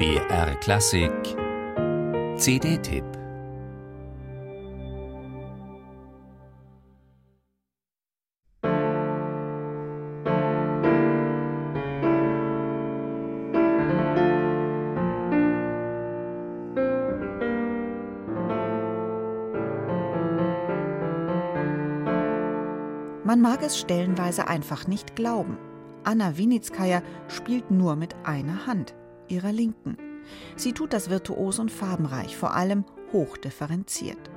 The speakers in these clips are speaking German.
BR Klassik. CD-Tipp Man mag es stellenweise einfach nicht glauben. Anna Winitskaya spielt nur mit einer Hand, ihrer linken. Sie tut das virtuos und farbenreich, vor allem hochdifferenziert.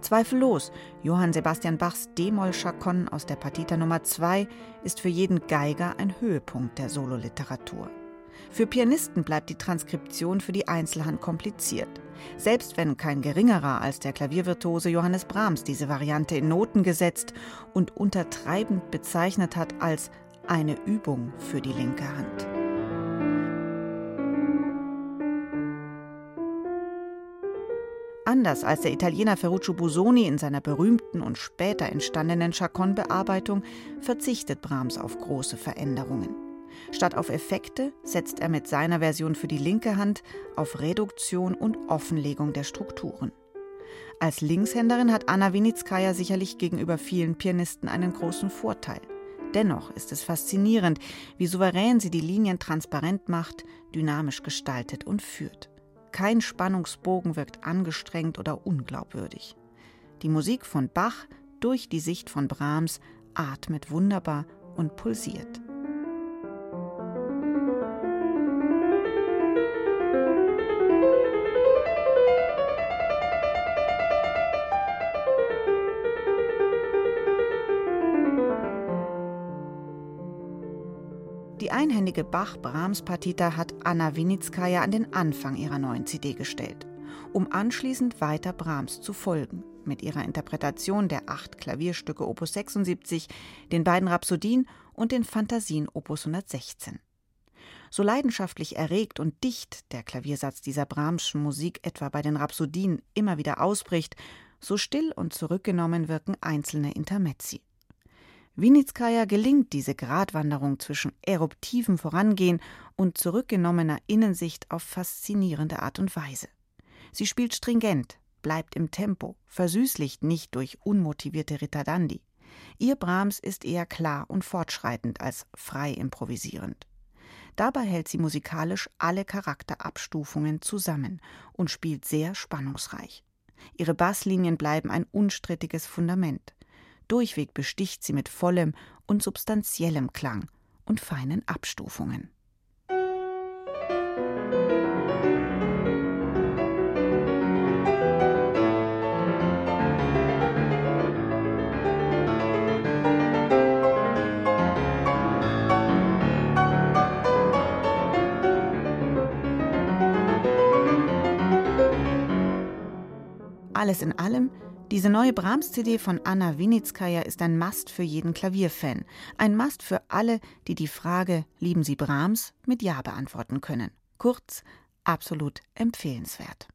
Zweifellos, Johann Sebastian Bachs D-Moll-Chacon aus der Partita Nummer 2 ist für jeden Geiger ein Höhepunkt der Sololiteratur. Für Pianisten bleibt die Transkription für die Einzelhand kompliziert. Selbst wenn kein geringerer als der Klaviervirtuose Johannes Brahms diese Variante in Noten gesetzt und untertreibend bezeichnet hat als eine Übung für die linke Hand. Anders als der Italiener Ferruccio Busoni in seiner berühmten und später entstandenen Chacon-Bearbeitung verzichtet Brahms auf große Veränderungen. Statt auf Effekte setzt er mit seiner Version für die linke Hand auf Reduktion und Offenlegung der Strukturen. Als Linkshänderin hat Anna Winitskaya sicherlich gegenüber vielen Pianisten einen großen Vorteil. Dennoch ist es faszinierend, wie souverän sie die Linien transparent macht, dynamisch gestaltet und führt. Kein Spannungsbogen wirkt angestrengt oder unglaubwürdig. Die Musik von Bach durch die Sicht von Brahms atmet wunderbar und pulsiert. Einhändige Bach-Brahms-Partita hat Anna Winitskaya an den Anfang ihrer neuen CD gestellt, um anschließend weiter Brahms zu folgen, mit ihrer Interpretation der acht Klavierstücke Opus 76, den beiden Rhapsodien und den Fantasien Opus 116. So leidenschaftlich erregt und dicht der Klaviersatz dieser Brahmschen Musik etwa bei den Rhapsodien immer wieder ausbricht, so still und zurückgenommen wirken einzelne Intermezzi. Winitskaya gelingt diese Gratwanderung zwischen eruptivem Vorangehen und zurückgenommener Innensicht auf faszinierende Art und Weise. Sie spielt stringent, bleibt im Tempo, versüßlicht nicht durch unmotivierte Ritardandi. Ihr Brahms ist eher klar und fortschreitend als frei improvisierend. Dabei hält sie musikalisch alle Charakterabstufungen zusammen und spielt sehr spannungsreich. Ihre Basslinien bleiben ein unstrittiges Fundament. Durchweg besticht sie mit vollem und substanziellem Klang und feinen Abstufungen. Alles in allem diese neue Brahms-CD von Anna Winitskaya ist ein Must für jeden Klavierfan. Ein Must für alle, die die Frage, lieben Sie Brahms, mit Ja beantworten können. Kurz, absolut empfehlenswert.